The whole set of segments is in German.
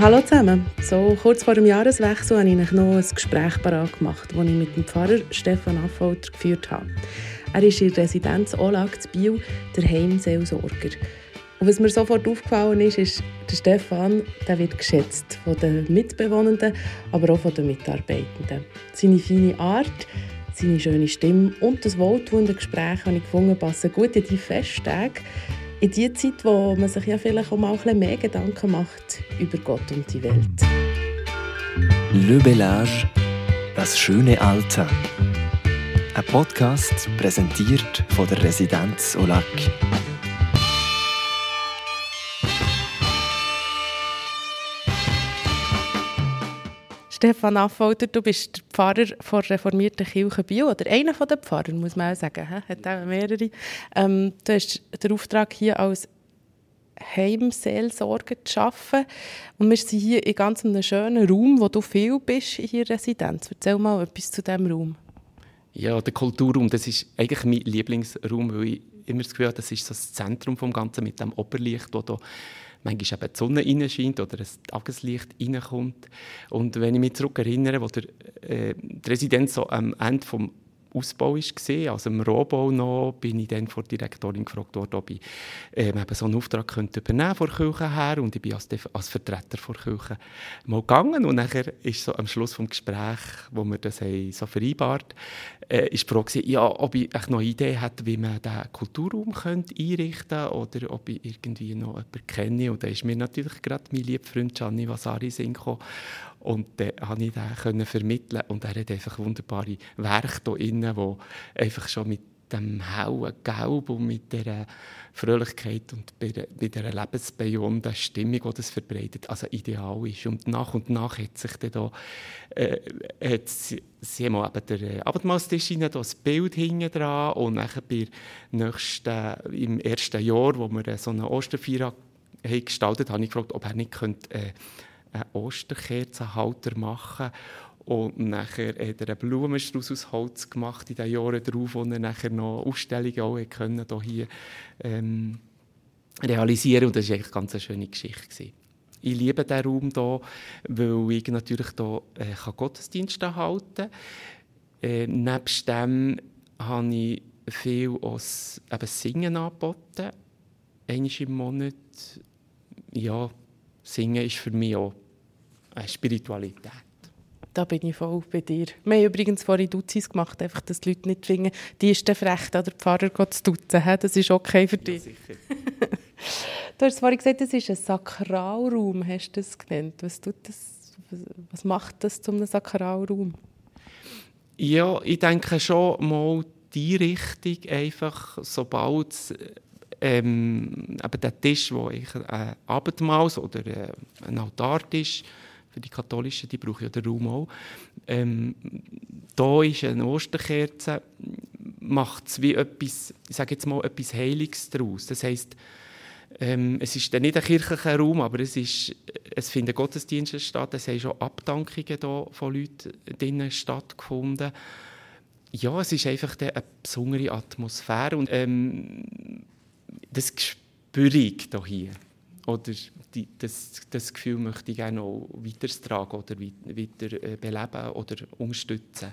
Hallo zusammen. So kurz vor dem Jahreswechsel habe ich noch ein Gespräch parat gemacht, das ich mit dem Pfarrer Stefan Affolter geführt habe. Er ist in der Residenz Olag zu Biel, der Heimseelsorger. Und was mir sofort aufgefallen ist, ist, der Stefan der wird geschätzt von den Mitbewohnenden, aber auch von den Mitarbeitenden. Seine feine Art, seine schöne Stimme und das wohltuende Gespräch habe ich gefunden, passen gut in die Festtage, in die Zeit, wo man sich ja vielleicht auch mal ein bisschen mehr Gedanken macht über Gott und die Welt. Le Bellage, das schöne Alter. Ein Podcast präsentiert von der Residenz Olac. Stefan Affolter, du bist der Pfarrer der reformierten Kirche Bio, oder einer der Pfarrer, muss man auch sagen. Hat auch mehrere. Ähm, du hast den Auftrag, hier als Heimseelsorger zu arbeiten. Und wir sind hier in ganz einem schönen Raum, wo du viel bist in der Residenz. Erzähl mal etwas zu diesem Raum. Ja, der Kulturraum, das ist eigentlich mein Lieblingsraum, weil ich immer das Gefühl habe, das ist so das Zentrum des Ganzen mit dem Oberlicht, das manchmal eben die Sonne reinscheint oder ein Tageslicht reinkommt. Und wenn ich mich zurück erinnere, wo der, äh, die Residenz so am Ende des Ausbau war, also im Rohbau noch, bin ich dann von der Direktorin gefragt worden, ob ich ähm, so einen Auftrag könnte übernehmen von der Kirche her und ich bin als, als Vertreter der Kirche mal gegangen und nachher ist so am Schluss des Gesprächs, wo wir das haben, so vereinbart äh, ist die Frage, ja, ob ich noch eine Idee hätte, wie man diesen Kulturraum könnte einrichten könnte oder ob ich irgendwie noch jemanden kenne. Und da ist mir natürlich gerade mein lieber Freund Gianni Vasari Sinn und dann konnte ich den vermitteln und er hat einfach wunderbare Werke hier drin, die einfach schon mit dem hellen Gelb und mit der Fröhlichkeit und mit der lebensbejahenden Stimmung, die das verbreitet, also ideal ist. Und nach und nach hat sich dann da, äh, hat sie, sie haben eben der äh, Abendmahlstisch da ein Bild hinten dran und nachher bei nächsten, im ersten Jahr, wo wir so eine Osterfeier gestaltet haben, habe ich gefragt, ob er nicht könnte, äh, einen Osterkerzenhalter machen und nachher hat er einen Blumenstrauß aus Holz gemacht in den Jahren darauf, wo er nachher noch Ausstellungen auch können, hier, ähm, realisieren Und das war eigentlich ganz eine schöne Geschichte. Gewesen. Ich liebe diesen Raum hier, weil ich natürlich hier äh, Gottesdienste halten kann. Äh, nebst dem habe ich viel aus eben Singen angeboten. Einmal im Monat. Ja, Singen ist für mich auch eine Spiritualität. Da bin ich voll bei dir. Wir haben übrigens vorhin Duzis gemacht, einfach, dass die Leute nicht finden, die ist der frech, an der Pfarrer zu duzen. Das ist okay für dich. Ja, sicher. du hast vorhin gesagt, das ist ein Sakralraum, hast du das genannt. Was, tut das, was macht das zu einem Sakralraum? Ja, ich denke schon mal die Richtung, einfach sobald ähm, eben der Tisch, wo ich ein Abendmahl oder äh, ein Altartisch für die Katholischen, die brauchen ja den Raum auch. Ähm, da ist eine Osterkerze, macht es wie etwas, ich sage jetzt mal, etwas Heiliges daraus. Das heisst, ähm, es ist nicht ein kirchlicher Raum, aber es, ist, es finden Gottesdienste statt, es haben schon Abdankungen da von Leuten drinnen stattgefunden. Ja, es ist einfach eine besondere Atmosphäre und ähm, das spüre ich hier. Oder die, das, das Gefühl möchte ich gerne auch weitertragen oder weiter beleben oder unterstützen.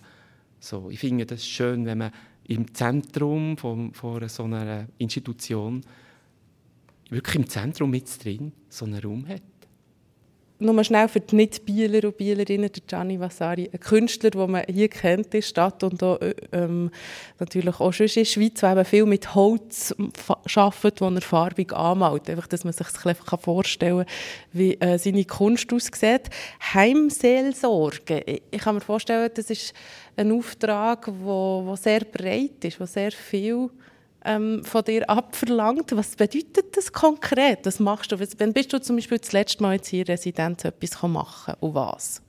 So, ich finde das schön, wenn man im Zentrum von, von so einer Institution, wirklich im Zentrum mit drin, so einen Raum hat nur schnell für die Nicht-Bieler und Bielerinnen, der Gianni Vasari, ein Künstler, den man hier kennt in der Stadt und auch, ähm, natürlich auch schon in der Schweiz, der viel mit Holz arbeitet, das er farbig anmalt. Einfach, dass man sich das einfach vorstellen kann, wie äh, seine Kunst aussieht. Heimseelsorge. Ich kann mir vorstellen, das ist ein Auftrag, der sehr breit ist, der sehr viel ähm, von dir abverlangt. Was bedeutet das konkret? Was machst du? Wann bist du zum Beispiel das letzte Mal jetzt hier Residenz etwas machen und was?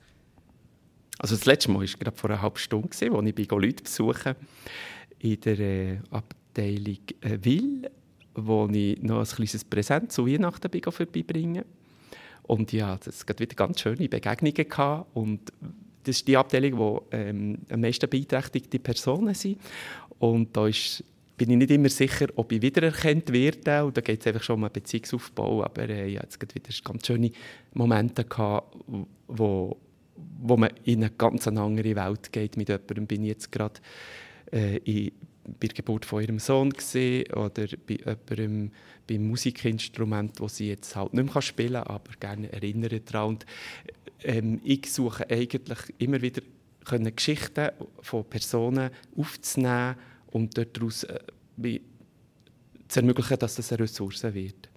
Also das letzte Mal war gerade vor einer halben Stunde, als ich Leute besuche in der äh, Abteilung äh, Will, wo ich noch ein kleines Präsent zu Weihnachten vorbeibringen Und ja, es gab wieder ganz schöne Begegnungen gehabt. und das ist die Abteilung, wo ähm, am meisten beeinträchtigte Personen sind. Und da ist bin ich nicht immer sicher, ob ich wiedererkannt werde. Und da geht es einfach schon um einen Beziehungsaufbau. Aber äh, ja, jetzt wieder ganz schöne Momente gehabt, wo, wo man in eine ganz andere Welt geht. Mit jemandem bin ich jetzt gerade äh, bei der Geburt von ihrem Sohn gesehen oder bei jemandem beim Musikinstrument, das sie jetzt halt nicht mehr spielen kann, aber gerne erinnern daran. Und, ähm, ich suche eigentlich immer wieder Geschichten von Personen aufzunehmen und daraus äh, zu ermöglichen, dass das eine Ressource wird.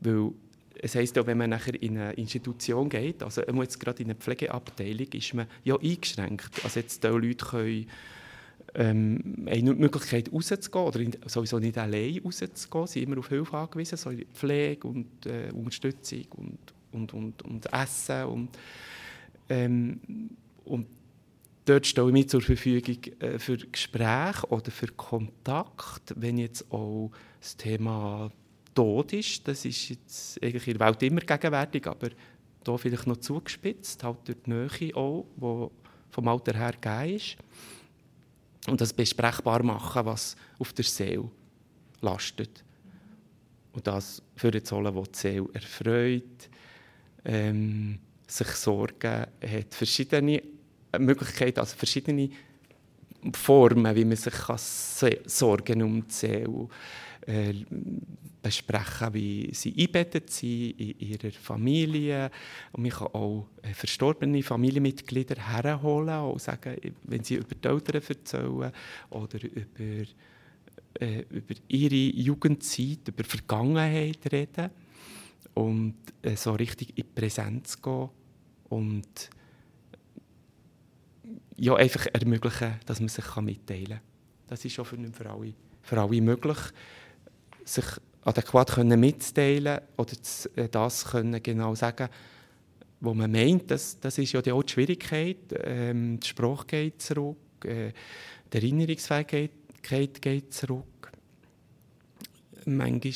Weil es heisst auch, wenn man nachher in eine Institution geht, also jetzt gerade in eine Pflegeabteilung, ist man ja eingeschränkt. Also jetzt die Leute können ähm, die Möglichkeit rauszugehen oder sowieso nicht allein rauszugehen, sie sind immer auf Hilfe angewiesen, so Pflege und äh, Unterstützung und, und, und, und Essen und, ähm, und dort stehe ich mich zur Verfügung äh, für Gespräche oder für Kontakt, wenn jetzt auch das Thema Tod ist. Das ist jetzt eigentlich in der Welt immer gegenwärtig, aber hier vielleicht noch zugespitzt, halt durch die Nähe auch, die vom Alter her gegeben ist. Und das besprechbar machen, was auf der Seele lastet. Und das für die Zolle, die die Seele erfreut, ähm, sich Sorgen hat, verschiedene Möglichkeiten, also verschiedene Formen, wie man sich Sorgen um die Seele äh, besprechen, wie sie einbettet sind in ihrer Familie. Und man kann auch äh, verstorbene Familienmitglieder herholen und sagen, wenn sie über die Eltern erzählen oder über, äh, über ihre Jugendzeit, über Vergangenheit reden und äh, so richtig in die Präsenz gehen und ja, einfach ermöglichen, dass man sich mitteilen kann. Das ist auch für, für, alle, für alle möglich, sich adäquat können mitzuteilen oder äh, das können genau sagen, wo man meint. Das, das ist ja auch die Schwierigkeit. Ähm, die Sprache geht zurück, äh, die Erinnerungsfähigkeit geht zurück. Manchmal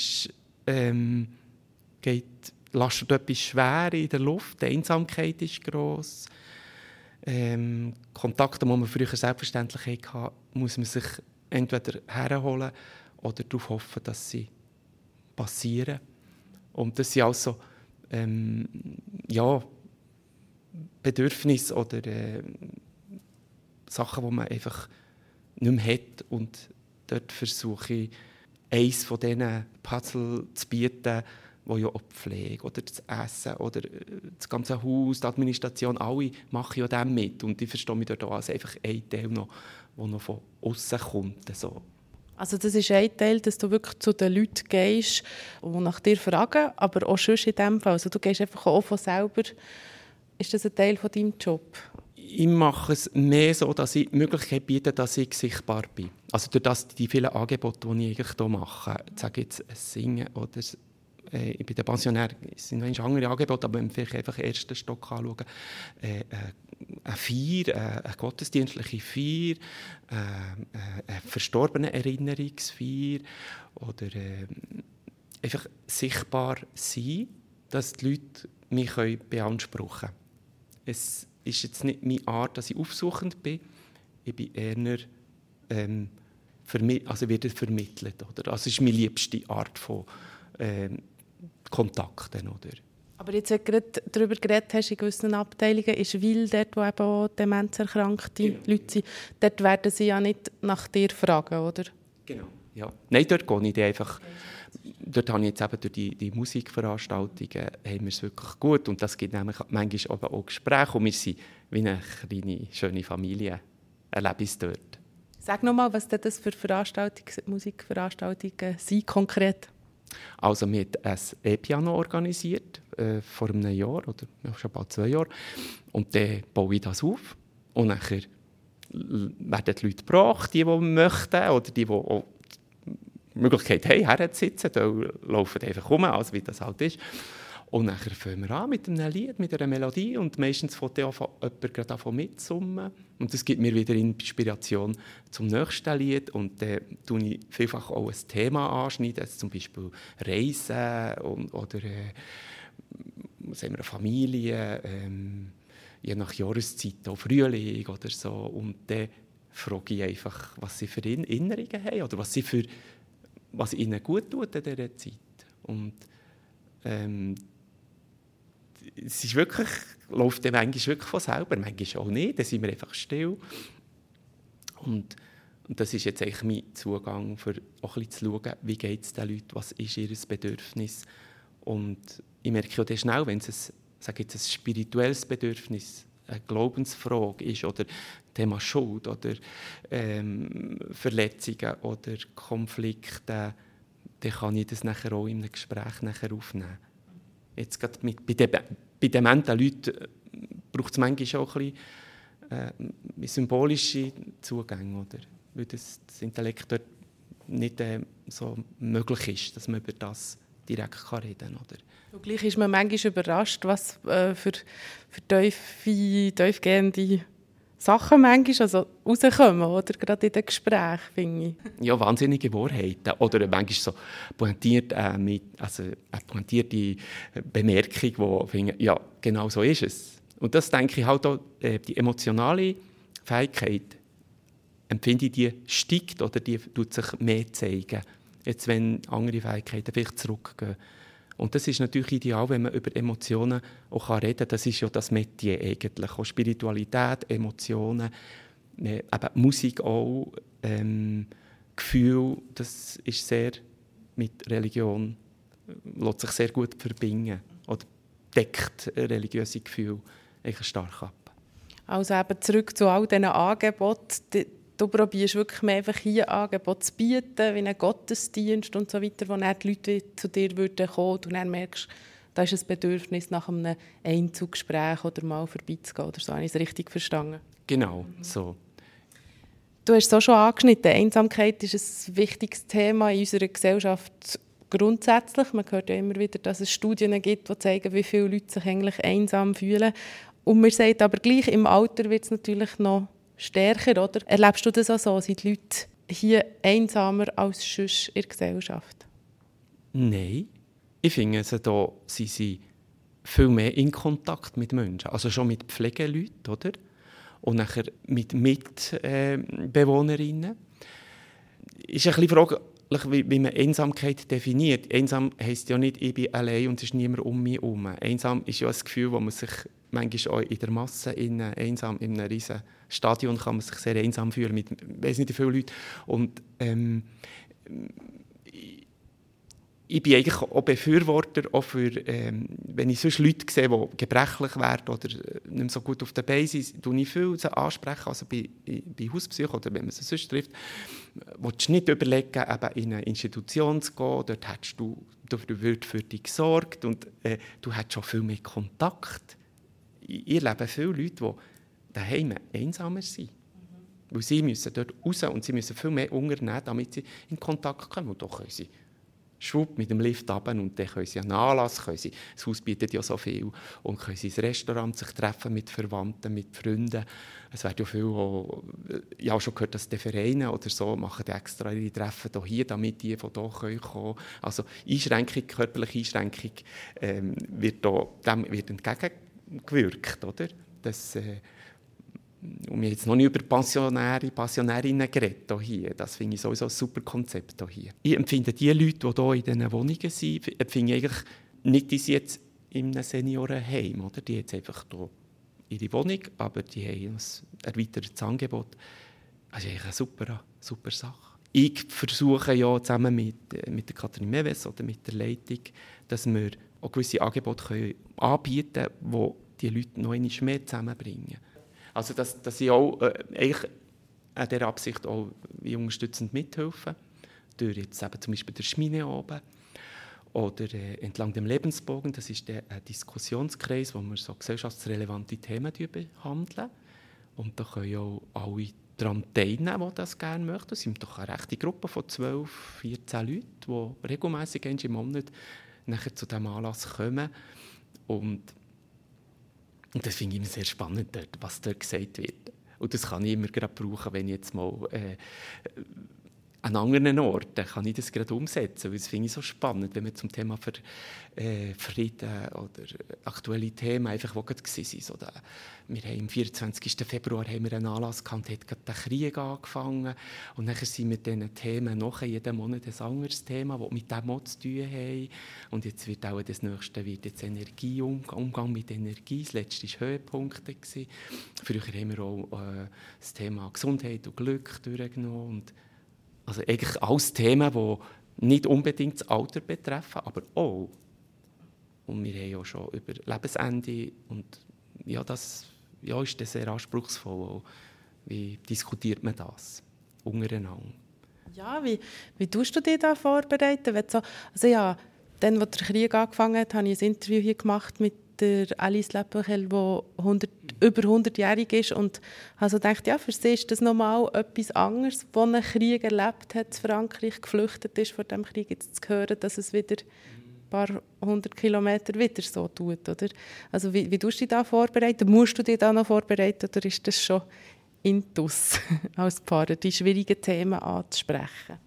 ähm, geht, lastet etwas schwer in der Luft, die Einsamkeit ist gross ähm, Kontakte, die man früher selbstverständlich hatte, muss man sich entweder herholen oder darauf hoffen, dass sie passieren. Und das sind also ähm, ja, Bedürfnisse oder äh, Sachen, die man einfach nicht mehr hat. Und dort versuche ich, eines von diesen Puzzle zu bieten, wo ja auch die Pflege oder das Essen oder äh, das ganze Haus, die Administration, alle machen ja dem mit. Und ich verstehe mich dort auch als einfach ein Teil, noch, der noch von außen kommt. So. Also das ist ein Teil, dass du wirklich zu den Leuten gehst, die nach dir fragen, aber auch sonst in dem Fall. Also du gehst einfach auch von selber. Ist das ein Teil von deinem Job? ich mache es mehr so, dass ich die Möglichkeit biete, dass ich sichtbar bin. Also durch das, die vielen Angebote, die ich eigentlich hier mache, sage jetzt Singen oder äh, bei den Pensionären sind noch andere Angebote, aber wenn wir vielleicht einfach den ersten Stock anschauen, äh, äh, eine Feier, äh, eine gottesdienstliche Feier, äh, eine verstorbene Erinnerungsfeier oder einfach sichtbar sein, dass die Leute mich beanspruchen können. Es ist jetzt nicht meine Art, dass ich aufsuchend bin, ich bin eher ähm, also werde vermittelt. Oder? Das ist meine liebste Art von ähm, Kontakten. Oder? Aber jetzt, wenn du gerade darüber geredet hast, in gewissen Abteilungen, ist Wil dort, wo eben auch demenzerkrankte genau. Leute sind, dort werden sie ja nicht nach dir fragen, oder? Genau, ja. Nein, dort gehe ich einfach... Dort habe ich jetzt eben durch die, die Musikveranstaltungen haben wir es wirklich gut und das gibt nämlich manchmal auch Gespräche und wir sind wie eine kleine, schöne Familie, erlebe ich dort. Sag nochmal, was das für Veranstaltungen, Musikveranstaltungen sind konkret? Also wir haben ein E-Piano organisiert, äh, vor einem Jahr oder schon bald zwei Jahren. Und dann baue ich das auf und nachher werden die Leute gebracht, die, die möchten oder die, die auch die Möglichkeit haben, herzusitzen, da laufen einfach rum, also wie das halt ist. Und dann fangen wir an mit einem Lied, mit einer Melodie und meistens fängt jemand gerade an mitsummen. Und das gibt mir wieder Inspiration zum nächsten Lied und dann tue ich vielfach auch ein Thema anschneiden, also zum Beispiel Reisen und, oder äh, wir, Familie, ähm, je nach Jahreszeit auch Frühling oder so. Und dann frage ich einfach, was sie für Erinnerungen haben oder was, sie für, was ihnen gut tut in dieser Zeit. Und ähm, es ist wirklich, läuft dann manchmal wirklich von selber, manchmal auch nicht, dann sind wir einfach still. Und, und das ist jetzt eigentlich mein Zugang, für auch ein bisschen zu schauen, wie geht es den Leuten, was ist ihr Bedürfnis. Und ich merke auch schnell, wenn es ein, jetzt, ein spirituelles Bedürfnis eine Glaubensfrage ist oder Thema Schuld oder ähm, Verletzungen oder Konflikte, dann kann ich das nachher auch in einem Gespräch nachher aufnehmen. Jetzt gerade mit, bei, de, bei dementen Leuten äh, braucht es manchmal auch ein bisschen äh, symbolische Zugänge, oder? weil das, das Intellekt dort nicht äh, so möglich ist, dass man über das direkt kann reden kann. Und gleich ist man manchmal überrascht, was äh, für, für tiefe, tiefgehende Sachen manchmal also rauskommen, oder? Gerade in den Gesprächen, finde ich. Ja, wahnsinnige Wahrheiten. Oder manchmal so pointiert, äh, mit, also eine pointierte Bemerkung, wo finde, ja, genau so ist es. Und das denke ich halt auch, äh, die emotionale Fähigkeit, empfinde ich, die steigt oder die tut sich mehr zeigen. Jetzt, wenn andere Fähigkeiten vielleicht zurückgehen. Und das ist natürlich ideal, wenn man über Emotionen auch reden kann. Das ist ja das Metier eigentlich. Auch Spiritualität, Emotionen, äh, eben Musik auch, ähm, Gefühl, das ist sehr mit Religion, äh, lässt sich sehr gut verbinden. Oder deckt religiöse Gefühle stark ab. Also eben zurück zu all diesen Angeboten du probierst wirklich mehr einfach hier Angebote zu bieten, wie einen Gottesdienst und so weiter, wo dann die Leute zu dir würden kommen und dann merkst, da ist ein Bedürfnis nach einem Einzuggespräch oder mal vorbeizugehen oder so. Habe ich es richtig verstanden? Genau, so. Du hast es auch schon angeschnitten. Einsamkeit ist ein wichtiges Thema in unserer Gesellschaft grundsätzlich. Man hört ja immer wieder, dass es Studien gibt, die zeigen, wie viele Leute sich eigentlich einsam fühlen. Und man sagt aber gleich, im Alter wird es natürlich noch stärker, oder? Erlebst du das auch so? Sind die Leute hier einsamer als sonst in der Gesellschaft? Nein. Ich finde, sie da sind sie viel mehr in Kontakt mit Menschen. Also schon mit Pflegeleuten, oder? Und nachher mit Mitbewohnerinnen. Äh, ist ein bisschen fraglich, wie, wie man Einsamkeit definiert. Einsam heisst ja nicht, ich bin allein und es ist niemand um mich herum. Einsam ist ja ein Gefühl, wo man sich manchmal auch in der Masse in, einsam in einem riesen Stadion kann man sich sehr einsam fühlen mit weiß nicht wie vielen Leuten und ähm, ich bin eigentlich auch Befürworter, auch für, ähm, wenn ich sonst Leute sehe, die gebrechlich werden oder äh, nicht mehr so gut auf der Basis, sind, tue ich viel ansprechen, also bei, bei Hauspsych oder wenn man sie sonst trifft, willst du nicht überlegen, eben in eine Institution zu gehen, dort hättest du, dort wird für dich gesorgt und äh, du hast schon viel mehr Kontakt ich erlebe viele Leute, die daheim einsamer sind. Weil sie müssen dort raus und sie müssen viel mehr unternehmen, damit sie in Kontakt kommen. Und doch können sie schwupp mit dem Lift runter und dann können sie einen Anlass, können sie, das Haus bietet ja so viel, und können sie ins Restaurant sich treffen mit Verwandten, mit Freunden. Es wird ja viel, auch, ich habe schon gehört, dass die Vereine oder so machen extra ihre Treffen hier, damit die von hier kommen können. Also Einschränkung, körperliche Einschränkung ähm, wird, da, dem wird entgegen gewirkt, oder? Das, äh, und wir haben jetzt noch nicht über Pensionäre, Pensionärinnen geredet hier. Das finde ich sowieso ein super Konzept hier. Ich empfinde die Leute, die hier in diesen Wohnungen sind, empfinde ich eigentlich nicht, die sind jetzt in einem Seniorenheim, oder? Die jetzt einfach hier ihre Wohnung, aber die haben ein erweitertes Angebot. Das ist eigentlich eine super, super Sache. Ich versuche ja zusammen mit, mit der Katrin Meves oder mit der Leitung, dass wir auch gewisse Angebote können anbieten können, die die Leute noch einmal mehr zusammenbringen. Also dass, dass ich auch äh, eigentlich an dieser Absicht auch wie unterstützend mithelfen. Durch jetzt eben zum Beispiel der Schmine oben oder äh, entlang dem Lebensbogen. Das ist der äh, Diskussionskreis, wo wir so gesellschaftsrelevante Themen behandeln. Und da können auch alle daran teilnehmen, die das gerne möchten. Es sind doch eine rechte Gruppe von 12, 14 Leuten, die regelmäßig im Monat nachher zu diesem Anlass kommen. Und, und das finde ich immer sehr spannend, was dort gesagt wird. Und das kann ich immer gerade brauchen, wenn ich jetzt mal äh, an anderen Orten kann ich das gerade umsetzen, weil das finde ich so spannend, wenn man zum Thema für, äh, Frieden oder aktuelle Themen einfach wo gerade sind. Oder wir haben am 24. Februar haben wir einen Anlass gehabt, hat gerade der Krieg angefangen und dann sind wir diesen Themen noch jeden Monat ein anderes Thema, das mit dem zu tun haben. Und jetzt wird auch das nächste wird jetzt Energie, Umgang mit Energie, das letzte war Höhepunkte. Früher haben wir auch äh, das Thema Gesundheit und Glück durchgenommen und also eigentlich alles Themen, die nicht unbedingt das Alter betreffen, aber auch. Und wir haben ja schon über Lebensende und ja, das ja, ist sehr anspruchsvoll. Auch. Wie diskutiert man das untereinander? Ja, wie, wie tust du dich da vorbereiten? So, also ja, dann, als der Krieg angefangen hat, habe ich ein Interview hier gemacht mit der Alice Lepechel, die 100, über 100-jährig ist und also gedacht, ja, für sie ist das nochmal etwas anderes, wo ein Krieg erlebt hat, in Frankreich geflüchtet ist vor dem Krieg, jetzt zu hören, dass es wieder ein paar hundert Kilometer wieder so tut, oder? Also wie, wie tust du dich da vorbereiten? Musst du dich da noch vorbereiten oder ist das schon intus als Paar, die schwierigen Themen anzusprechen?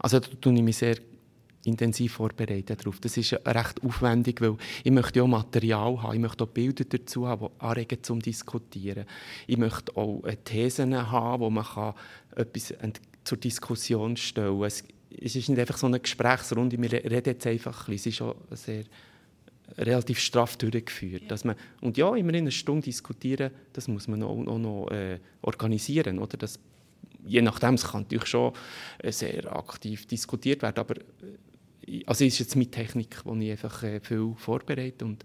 Also da tue ich mich sehr intensiv vorbereiten darauf. Das ist recht aufwendig, weil ich möchte auch Material haben, ich möchte auch Bilder dazu haben, die anregen zum Diskutieren. Ich möchte auch äh, Thesen haben, wo man kann etwas zur Diskussion stellen kann. Es ist nicht einfach so eine Gesprächsrunde, wir reden jetzt einfach ein bisschen. Es ist schon sehr relativ straff durchgeführt. Dass man, und ja, immer in einer Stunde diskutieren, das muss man auch, auch noch äh, organisieren. Oder? Das, je nachdem, es kann natürlich schon äh, sehr aktiv diskutiert werden, aber äh, also ist jetzt mit Technik, die ich einfach äh, viel vorbereite und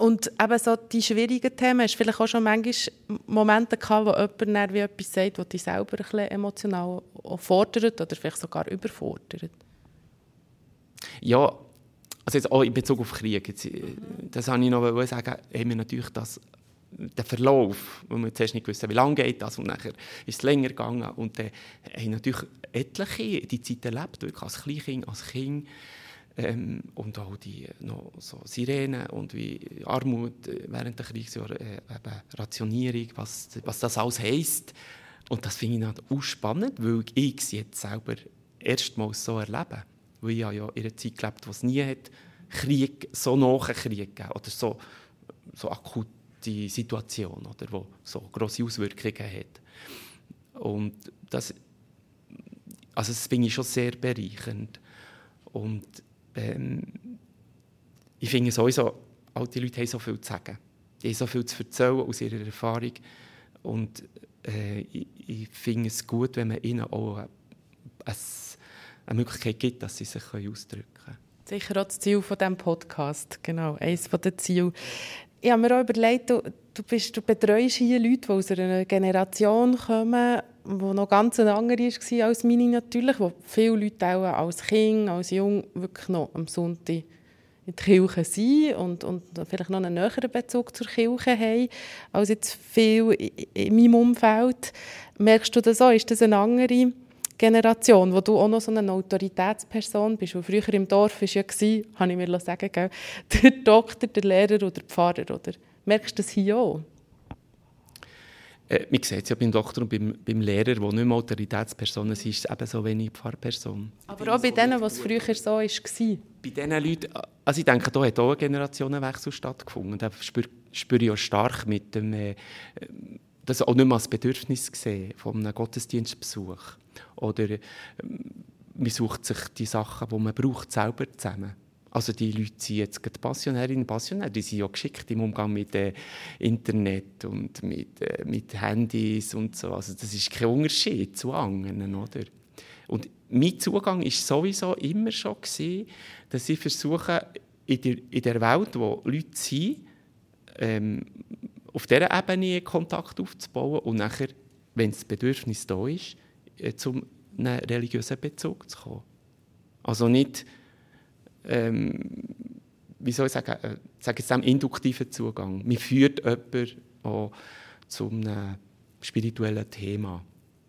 und eben so die schwierigen Themen, hast du vielleicht auch schon manchmal Momente gehabt, wo jemand wie etwas sagt, das dich selber ein bisschen emotional fordert oder vielleicht sogar überfordert? Ja, also jetzt auch in Bezug auf Krieg, jetzt, äh, das habe ich noch sagen, haben wir natürlich das der Verlauf, wo wir zuerst nicht wussten, wie lange geht das und nachher ist es länger gegangen. Und dann haben natürlich etliche die Zeit erlebt, wirklich als Kleinkind, als Kind ähm, und auch die noch so Sirenen und wie Armut während der Kriegsjahre, äh, Rationierung, was, was das alles heisst. Und das finde ich dann auch spannend, weil ich es jetzt selber erstmals so erlebe, weil ich ja in einer Zeit gelebt wo es nie hat Krieg, so nach Krieg gegeben oder so, so akut die Situation, oder, die so grosse Auswirkungen hat. Und das, also das finde ich schon sehr bereichernd. Und ähm, ich finde sowieso, alte Leute haben so viel zu sagen. Die haben so viel zu erzählen aus ihrer Erfahrung. Und äh, ich, ich finde es gut, wenn man ihnen auch eine, eine Möglichkeit gibt, dass sie sich ausdrücken können. Sicher auch das Ziel von diesem Podcast, genau, eines der Ziele ich habe mir auch überlegt, du, du, bist, du betreust hier Leute, die aus einer Generation kommen, die noch ganz eine andere war als meine natürlich, wo viele Leute auch als Kind, als Jung wirklich noch am Sonntag in der Kirche sind und, und vielleicht noch einen näheren Bezug zur Kirche haben, als jetzt viel in meinem Umfeld. Merkst du das auch? Ist das eine andere Generation, wo du auch noch so eine Autoritätsperson bist, wo früher im Dorf war ja, habe ich mir sagen gell, der Doktor, der Lehrer oder der Pfarrer, oder? Merkst du das hier auch? Äh, man sieht es ja beim Doktor und beim, beim Lehrer, die nicht mehr Autoritätspersonen sind, ist es eben so wenig Pfarrperson. Aber auch bei denen, was früher so war? Bei diesen Leuten, also ich denke, da hat auch ein Generationenwechsel stattgefunden. Da spüre, spüre ich auch stark mit dem, äh, das auch nicht mehr als Bedürfnis gesehen von einem Gottesdienstbesuch. Oder ähm, man sucht sich die Sachen, die man braucht, selber zusammen. Also die Leute sind jetzt gerade Passionärinnen und Passionäre, die sind ja geschickt im Umgang mit äh, Internet und mit, äh, mit Handys und so. Also das ist kein Unterschied zu anderen, oder? Und mein Zugang war sowieso immer schon gewesen, dass ich versuche, in der, in der Welt, wo Leute sind, ähm, auf dieser Ebene Kontakt aufzubauen und nachher, wenn das Bedürfnis da ist, zum einen religiösen Bezug zu kommen. Also nicht, ähm, wie soll ich sagen, äh, sage jetzt induktiven Zugang. Man führt jemanden auch zu einem spirituellen Thema.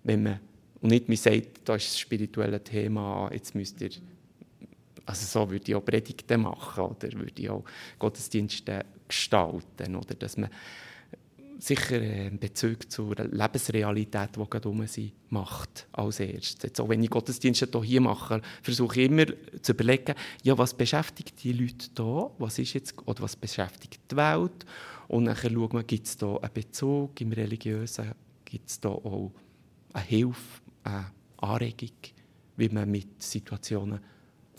Wenn man, und nicht man sagt, da ist das spirituelle Thema, jetzt müsst ihr, also so würde ich auch Predigten machen oder würde ich auch Gottesdienste gestalten. Oder dass man sicher einen Bezug zur Lebensrealität, die gerade um sie macht, als erstes. Jetzt auch wenn ich Gottesdienste hier mache, versuche ich immer zu überlegen, ja, was beschäftigt die Leute hier, was ist jetzt, oder was beschäftigt die Welt? Und dann schauen wir, gibt es da einen Bezug im Religiösen, gibt es da auch eine Hilfe, eine Anregung, wie man mit Situationen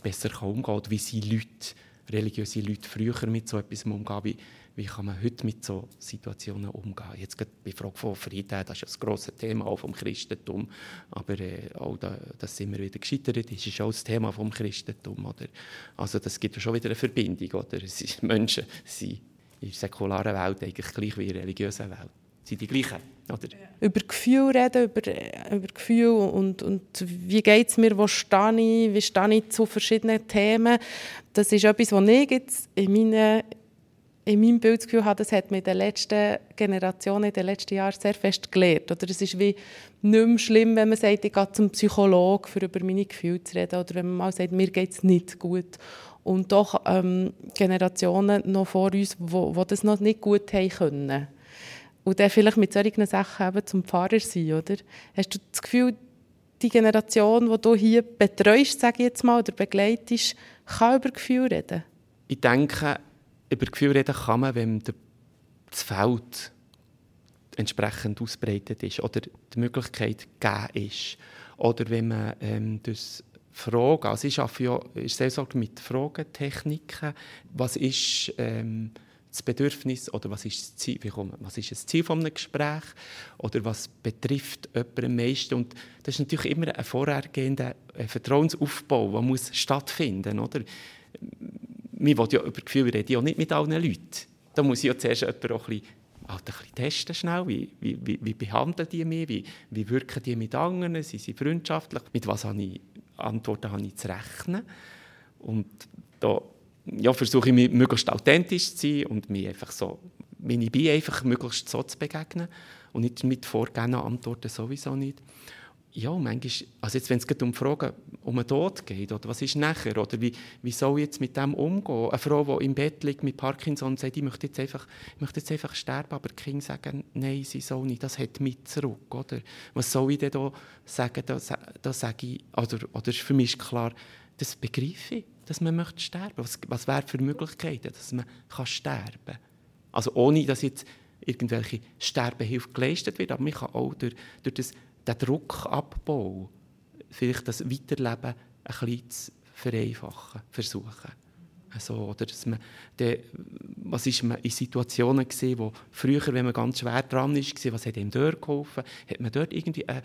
besser umgehen? Kann, oder wie sie Leute, religiöse Leute früher mit so etwas umgehen, wie kann man heute mit so Situationen umgehen. Jetzt gerade bei Frage von Frieden, das ist ein grosses Thema auch vom Christentum, aber äh, auch da, dass immer wieder gescheitert ist, ist auch das Thema vom Christentum. Oder? Also das gibt ja schon wieder eine Verbindung. Oder? Menschen sind in der säkularen Welt eigentlich gleich wie in der religiösen Welt. Sind die gleichen, oder? Über Gefühl reden, über, über Gefühl und, und wie geht es mir, wo stehe ich, wie stehe ich zu verschiedenen Themen. Das ist etwas, was ich jetzt in meinen in meinem Bildgefühl habe, das hat mir in den letzten Generationen, in den letzten Jahren sehr fest gelernt. Oder es ist wie nicht mehr schlimm, wenn man sagt, ich gehe zum Psychologen, um über meine Gefühle zu reden. Oder wenn man mal sagt, mir geht es nicht gut. Und doch ähm, Generationen noch vor uns, die das noch nicht gut haben können. Und dann vielleicht mit solchen Sachen eben zum Pfarrer sein, oder? Hast du das Gefühl, die Generation, die du hier betreust, sage ich jetzt mal, oder begleitest, kann über Gefühle reden? Ich denke, über Gefühl reden kann man, wenn das Feld entsprechend ausbreitet ist oder die Möglichkeit gegeben ist. Oder wenn man ähm, das Fragen, also ich arbeite ja ich mit Fragentechniken, was ist ähm, das Bedürfnis oder was ist das Ziel, wie kommt, was ist das Ziel eines Gesprächs oder was betrifft jemanden am meisten und das ist natürlich immer ein vorhergehender Vertrauensaufbau, der muss stattfinden, oder? Man will ja über Gefühle reden, ja nicht mit allen Leuten. Da muss ich ja zuerst jemanden auch ein bisschen, halt ein bisschen testen schnell, wie, wie, wie, wie behandeln die mich, wie, wie wirken die mit anderen, sind sie freundschaftlich, mit was habe ich, Antworten habe ich zu rechnen. Und da ja, versuche ich, möglichst authentisch zu sein und mich einfach so, ich bin, einfach möglichst so zu begegnen. Und nicht mit vorgegebenen Antworten sowieso nicht ja, manchmal, also jetzt, wenn es um Fragen um den Tod geht, oder was ist nachher, oder wie, wie soll ich jetzt mit dem umgehen? Eine Frau, die im Bett liegt mit Parkinson sagt, ich möchte jetzt einfach, möchte jetzt einfach sterben, aber die Kinder sagen, nein, sie soll nicht, das hat mit zurück, oder? Was soll ich denn da sagen? Da, da sage ich, oder, oder für mich ist klar, das begreife ich, dass man möchte sterben. Was, was wäre für Möglichkeiten, dass man kann sterben kann? Also ohne, dass jetzt irgendwelche Sterbehilfe geleistet wird, aber man kann auch durch, durch das den Druckabbau, vielleicht das Weiterleben ein bisschen zu vereinfachen, versuchen. Also, oder dass man, der, was ist man in Situationen gesehen, wo früher, wenn man ganz schwer dran ist, was hat ihm dort geholfen? Hat man dort irgendwie ein,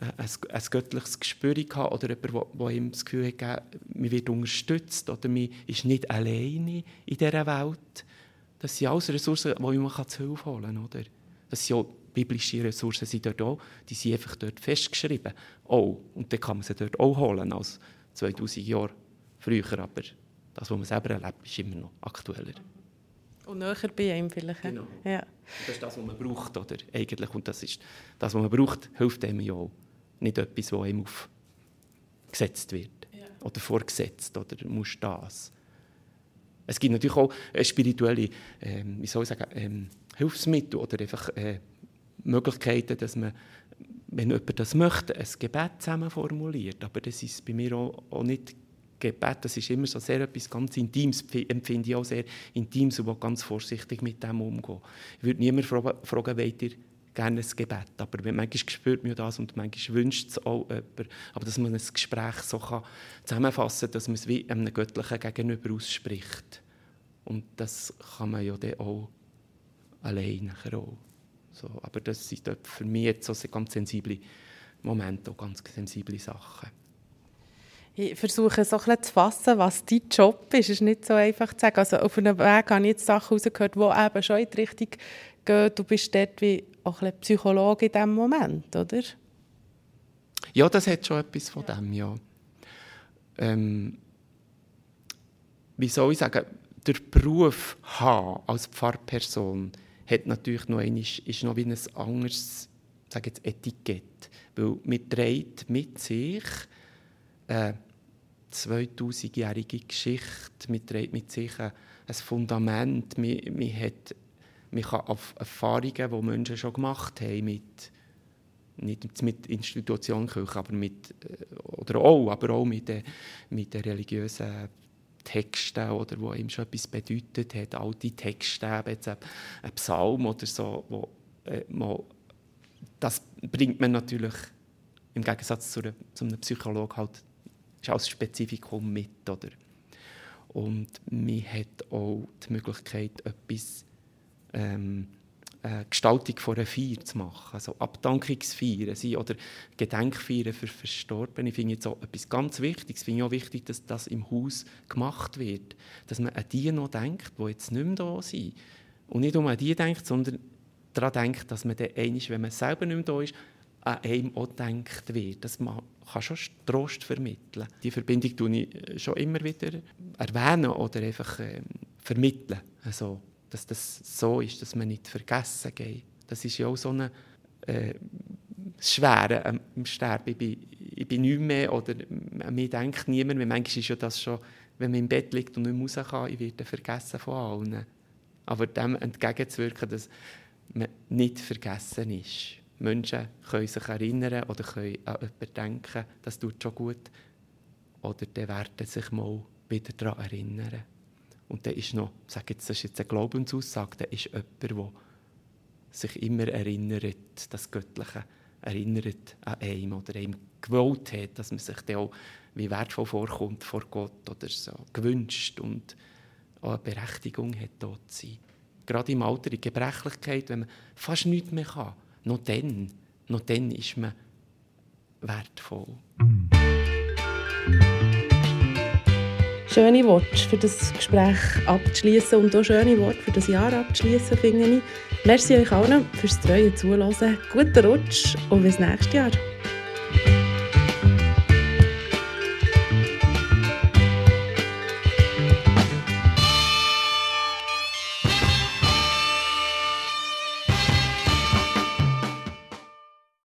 ein, ein göttliches Gespür gehabt oder jemand, wo, ihm das Gefühl hat, man wird unterstützt oder man ist nicht alleine in dieser Welt? Das sind alles Ressourcen, die man zu Hilfe holen kann. Oder? Das sind auch biblische Ressourcen sind dort auch, die sind einfach dort festgeschrieben. Oh, und dann kann man sie dort auch holen als 2000 Jahre früher, aber das, was man selber erlebt, ist immer noch aktueller. Und näher bei einem vielleicht. Genau. Ja. Das ist das, was man braucht, oder? Eigentlich. Und das ist das, was man braucht, hilft einem ja auch. Nicht etwas, was einem aufgesetzt wird. Ja. Oder vorgesetzt, oder musst das. Es gibt natürlich auch spirituelle, ähm, wie soll ich sagen, ähm, Hilfsmittel oder einfach äh, Möglichkeiten, dass man, wenn jemand das möchte, ein Gebet zusammen formuliert. Aber das ist bei mir auch, auch nicht Gebet, das ist immer so sehr etwas ganz Intimes, empfinde ich auch sehr Intimes und ganz vorsichtig mit dem umgehen. Ich würde niemand fragen, fragen wollt ihr gerne ein Gebet, aber manchmal spürt man das und manchmal wünscht es auch jemand. Aber dass man ein Gespräch so kann zusammenfassen kann, dass man es wie einem Göttlichen gegenüber ausspricht. Und das kann man ja dann auch allein auch. So, aber das sind für mich jetzt so ganz sensible Momente, ganz sensible Sachen. Ich versuche so ein zu fassen, was dein Job ist. Es ist nicht so einfach zu sagen. Also auf einem Weg habe ich jetzt Sachen rausgehört, die eben schon in die Richtung gehen. Du bist dort wie auch ein Psychologe in diesem Moment, oder? Ja, das hat schon etwas von dem, ja. Ähm, wie soll ich sagen, der Beruf haben als Pfarrperson hat natürlich noch einmal, ist noch wie ein anderes sage jetzt Etikett. Weil man trägt mit sich eine 2000-jährige Geschichte, man trägt mit sich ein Fundament, man, man hat man kann auf Erfahrungen, die Menschen schon gemacht haben, mit, nicht mit Institutionenkirche, aber mit, äh, oder auch, aber auch mit, mit den religiösen Texten, oder wo ihm schon etwas bedeutet hat, alte Texte, jetzt ein, Psalm oder so, wo, äh, mal, das bringt man natürlich im Gegensatz zu, einer, zu einem Psychologen halt ist als Spezifikum mit, oder? Und man hat auch die Möglichkeit, etwas ähm, eine Gestaltung von einer Feier zu machen. Also Abdankungsfeiern oder Gedenkfeiern für Verstorbene. Ich finde jetzt auch etwas ganz Wichtiges. Ich finde auch wichtig, dass das im Haus gemacht wird. Dass man an die noch denkt, die jetzt nicht mehr da sind. Und nicht um an die denkt, sondern daran denkt, dass man dann einmal, wenn man selber nicht mehr da ist, an einem auch gedacht wird. Das man kann schon Trost vermitteln. Die Verbindung tue ich schon immer wieder erwähnen oder einfach äh, vermitteln. Also, dass das so ist, dass man nicht vergessen geht. Das ist ja auch so eine äh, Schwere im Sterben. Ich bin, ich bin nicht mehr oder an mich denkt niemand mehr. Manchmal ist ja das schon, wenn man im Bett liegt und nicht mehr raus kann, ich werde vergessen von allen. Aber dem entgegenzuwirken, dass man nicht vergessen ist. Menschen können sich erinnern oder können an jemanden denken, das tut schon gut. Oder die werden sich mal wieder daran erinnern. Und dann ist noch, ich sage jetzt, das ist jetzt eine Glaubensaussage, da ist jemand, der sich immer erinnert, das Göttliche erinnert an einem oder einem gewollt hat, dass man sich auch wie wertvoll vorkommt vor Gott oder so gewünscht und auch eine Berechtigung hat, dort zu sein. Gerade im Alter, in Gebrechlichkeit, wenn man fast nichts mehr kann, noch dann, noch dann ist man wertvoll. Schöne Worte für das Gespräch abzuschließen und auch schöne Worte für das Jahr abzuschließen, finde ich. Merci euch allen fürs treue Zuhören. Guten Rutsch und bis nächstes Jahr.